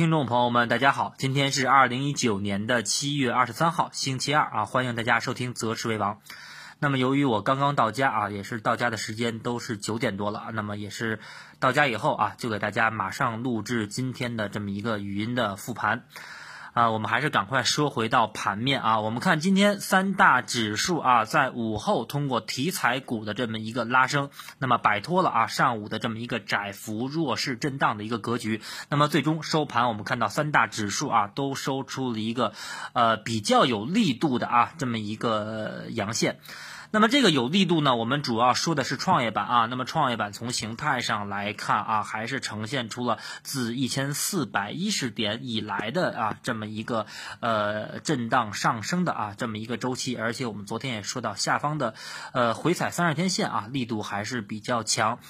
听众朋友们，大家好，今天是二零一九年的七月二十三号，星期二啊，欢迎大家收听《择时为王》。那么由于我刚刚到家啊，也是到家的时间都是九点多了，那么也是到家以后啊，就给大家马上录制今天的这么一个语音的复盘。啊，我们还是赶快说回到盘面啊。我们看今天三大指数啊，在午后通过题材股的这么一个拉升，那么摆脱了啊上午的这么一个窄幅弱势震荡的一个格局。那么最终收盘，我们看到三大指数啊都收出了一个呃比较有力度的啊这么一个阳线。那么这个有力度呢？我们主要说的是创业板啊。那么创业板从形态上来看啊，还是呈现出了自一千四百一十点以来的啊这么一个呃震荡上升的啊这么一个周期。而且我们昨天也说到，下方的呃回踩三十天线啊力度还是比较强。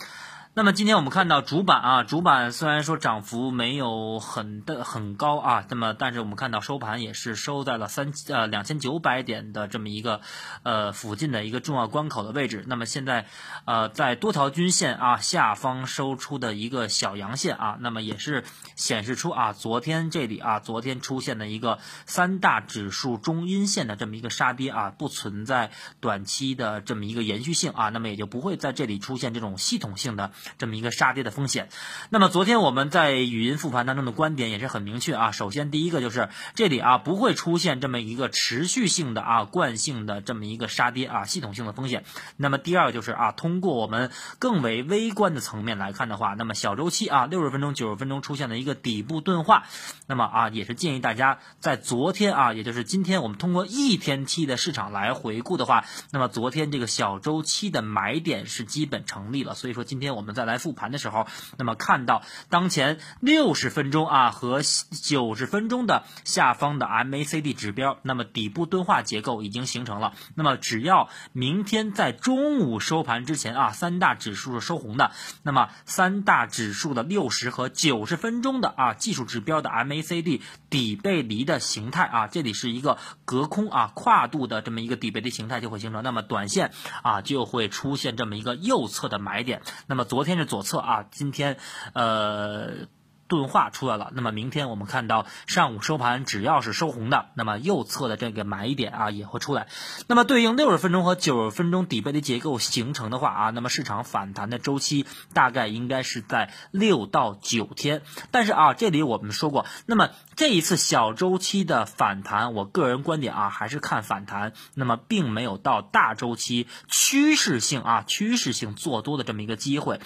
那么今天我们看到主板啊，主板虽然说涨幅没有很的很高啊，那么但是我们看到收盘也是收在了三呃两千九百点的这么一个呃附近的一个重要关口的位置。那么现在呃在多条均线啊下方收出的一个小阳线啊，那么也是显示出啊昨天这里啊昨天出现的一个三大指数中阴线的这么一个杀跌啊，不存在短期的这么一个延续性啊，那么也就不会在这里出现这种系统性的。这么一个杀跌的风险。那么昨天我们在语音复盘当中的观点也是很明确啊。首先第一个就是这里啊不会出现这么一个持续性的啊惯性的这么一个杀跌啊系统性的风险。那么第二个就是啊通过我们更为微观的层面来看的话，那么小周期啊六十分钟九十分钟出现了一个底部钝化。那么啊也是建议大家在昨天啊也就是今天我们通过一天期的市场来回顾的话，那么昨天这个小周期的买点是基本成立了。所以说今天我们。们再来复盘的时候，那么看到当前六十分钟啊和九十分钟的下方的 MACD 指标，那么底部钝化结构已经形成了。那么只要明天在中午收盘之前啊，三大指数是收红的，那么三大指数的六十和九十分钟的啊技术指标的 MACD 底背离的形态啊，这里是一个隔空啊跨度的这么一个底背离形态就会形成，那么短线啊就会出现这么一个右侧的买点。那么昨昨。天是左侧啊，今天，呃。钝化出来了，那么明天我们看到上午收盘只要是收红的，那么右侧的这个买点啊也会出来。那么对应六十分钟和九十分钟底背的结构形成的话啊，那么市场反弹的周期大概应该是在六到九天。但是啊，这里我们说过，那么这一次小周期的反弹，我个人观点啊还是看反弹，那么并没有到大周期趋势性啊趋势性做多的这么一个机会。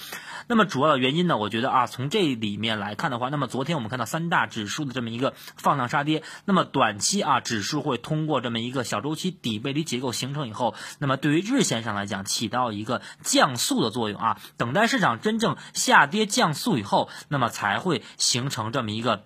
那么主要的原因呢，我觉得啊从这里面来看。的话，那么昨天我们看到三大指数的这么一个放量杀跌，那么短期啊，指数会通过这么一个小周期底背离结构形成以后，那么对于日线上来讲起到一个降速的作用啊，等待市场真正下跌降速以后，那么才会形成这么一个。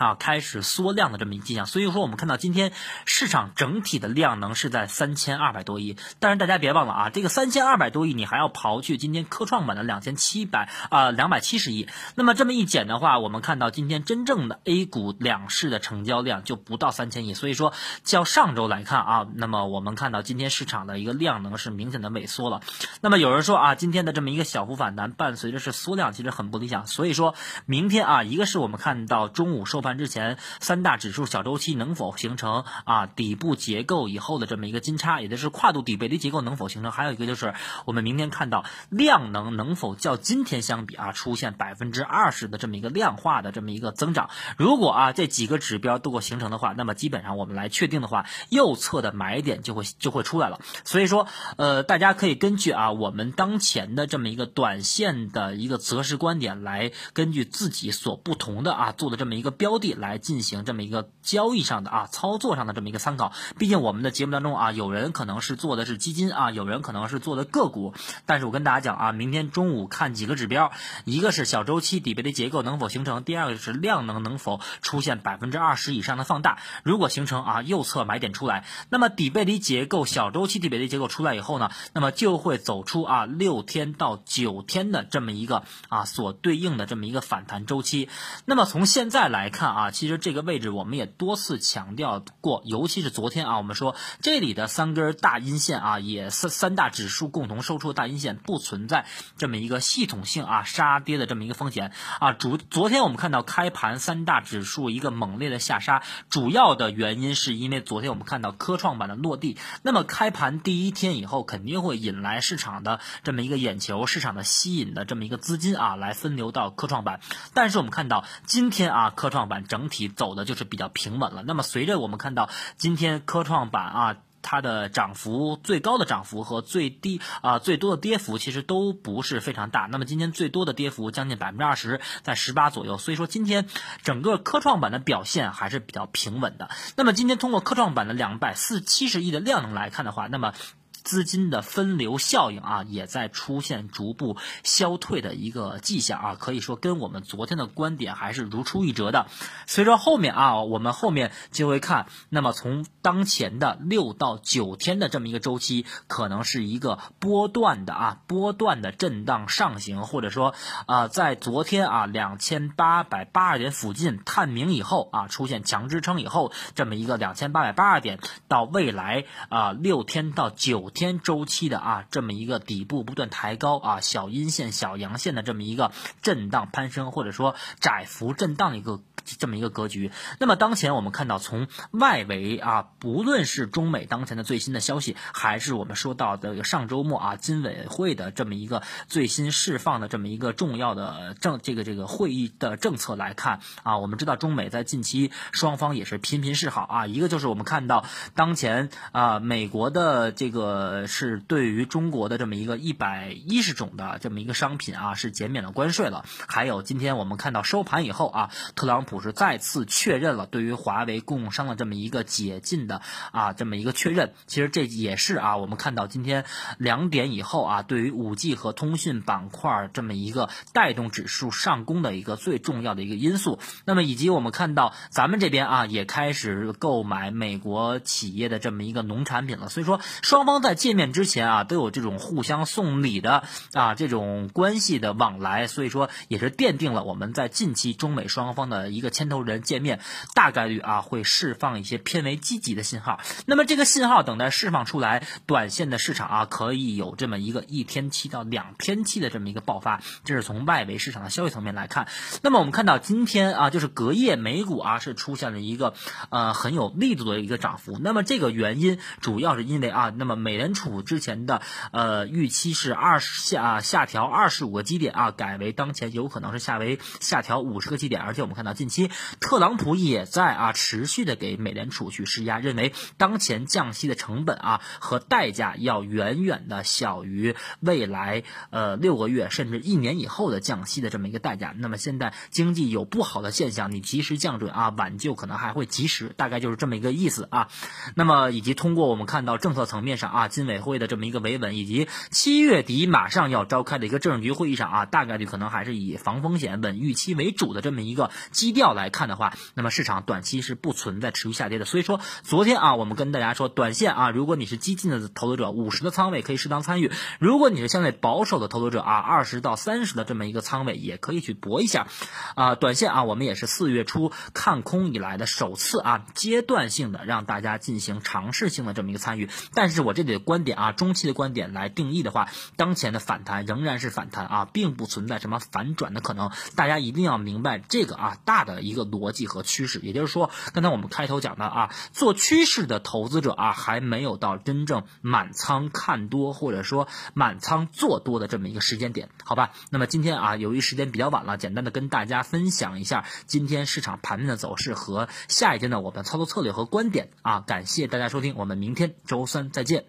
啊，开始缩量的这么一迹象，所以说我们看到今天市场整体的量能是在三千二百多亿，但是大家别忘了啊，这个三千二百多亿你还要刨去今天科创板的两千七百啊两百七十亿，那么这么一减的话，我们看到今天真正的 A 股两市的成交量就不到三千亿，所以说较上周来看啊，那么我们看到今天市场的一个量能是明显的萎缩了。那么有人说啊，今天的这么一个小幅反弹伴随着是缩量，其实很不理想，所以说明天啊，一个是我们看到中午收盘。之前三大指数小周期能否形成啊底部结构以后的这么一个金叉，也就是跨度底背离结构能否形成？还有一个就是我们明天看到量能能否较今天相比啊出现百分之二十的这么一个量化的这么一个增长？如果啊这几个指标都够形成的话，那么基本上我们来确定的话，右侧的买点就会就会出来了。所以说呃大家可以根据啊我们当前的这么一个短线的一个择时观点来根据自己所不同的啊做的这么一个标。地来进行这么一个交易上的啊操作上的这么一个参考，毕竟我们的节目当中啊，有人可能是做的是基金啊，有人可能是做的个股，但是我跟大家讲啊，明天中午看几个指标，一个是小周期底背离结构能否形成，第二个是量能能否出现百分之二十以上的放大，如果形成啊右侧买点出来，那么底背离结构小周期底背离结构出来以后呢，那么就会走出啊六天到九天的这么一个啊所对应的这么一个反弹周期，那么从现在来看。啊，其实这个位置我们也多次强调过，尤其是昨天啊，我们说这里的三根大阴线啊，也三三大指数共同收出大阴线不存在这么一个系统性啊杀跌的这么一个风险啊。主昨天我们看到开盘三大指数一个猛烈的下杀，主要的原因是因为昨天我们看到科创板的落地，那么开盘第一天以后肯定会引来市场的这么一个眼球，市场的吸引的这么一个资金啊来分流到科创板，但是我们看到今天啊科创板整体走的就是比较平稳了。那么随着我们看到今天科创板啊。它的涨幅最高的涨幅和最低啊最多的跌幅其实都不是非常大。那么今天最多的跌幅将近百分之二十，在十八左右。所以说今天整个科创板的表现还是比较平稳的。那么今天通过科创板的两百四七十亿的量能来看的话，那么。资金的分流效应啊，也在出现逐步消退的一个迹象啊，可以说跟我们昨天的观点还是如出一辙的。随着后面啊，我们后面就会看，那么从当前的六到九天的这么一个周期，可能是一个波段的啊，波段的震荡上行，或者说啊，在昨天啊两千八百八十点附近探明以后啊，出现强支撑以后，这么一个两千八百八十点到未来啊六天到九。天周期的啊，这么一个底部不断抬高啊，小阴线、小阳线的这么一个震荡攀升，或者说窄幅震荡的一个。这么一个格局。那么当前我们看到，从外围啊，不论是中美当前的最新的消息，还是我们说到的上周末啊，金委会的这么一个最新释放的这么一个重要的政这个这个会议的政策来看啊，我们知道中美在近期双方也是频频示好啊。一个就是我们看到当前啊，美国的这个呃是对于中国的这么一个一百一十种的这么一个商品啊，是减免了关税了。还有今天我们看到收盘以后啊，特朗普。是再次确认了对于华为供应商的这么一个解禁的啊这么一个确认，其实这也是啊我们看到今天两点以后啊对于五 G 和通讯板块这么一个带动指数上攻的一个最重要的一个因素。那么以及我们看到咱们这边啊也开始购买美国企业的这么一个农产品了，所以说双方在在见面之前啊都有这种互相送礼的啊这种关系的往来，所以说也是奠定了我们在近期中美双方的一个。牵头人见面，大概率啊会释放一些偏为积极的信号。那么这个信号等待释放出来，短线的市场啊可以有这么一个一天期到两天期的这么一个爆发。这是从外围市场的消息层面来看。那么我们看到今天啊，就是隔夜美股啊是出现了一个呃很有力度的一个涨幅。那么这个原因主要是因为啊，那么美联储之前的呃预期是二十下下调二十五个基点啊，改为当前有可能是下为下调五十个基点。而且我们看到近期。特朗普也在啊持续的给美联储去施压，认为当前降息的成本啊和代价要远远的小于未来呃六个月甚至一年以后的降息的这么一个代价。那么现在经济有不好的现象，你及时降准啊，挽救可能还会及时，大概就是这么一个意思啊。那么以及通过我们看到政策层面上啊，金委会的这么一个维稳，以及七月底马上要召开的一个政治局会议上啊，大概率可能还是以防风险、稳预期为主的这么一个基调来。看的话，那么市场短期是不存在持续下跌的。所以说，昨天啊，我们跟大家说，短线啊，如果你是激进的投资者，五十的仓位可以适当参与；如果你是相对保守的投资者啊，二十到三十的这么一个仓位也可以去搏一下。啊，短线啊，我们也是四月初看空以来的首次啊，阶段性的让大家进行尝试性的这么一个参与。但是我这里观点啊，中期的观点来定义的话，当前的反弹仍然是反弹啊，并不存在什么反转的可能。大家一定要明白这个啊，大的。一个逻辑和趋势，也就是说，刚才我们开头讲的啊，做趋势的投资者啊，还没有到真正满仓看多或者说满仓做多的这么一个时间点，好吧？那么今天啊，由于时间比较晚了，简单的跟大家分享一下今天市场盘面的走势和下一天的我们操作策略和观点啊，感谢大家收听，我们明天周三再见。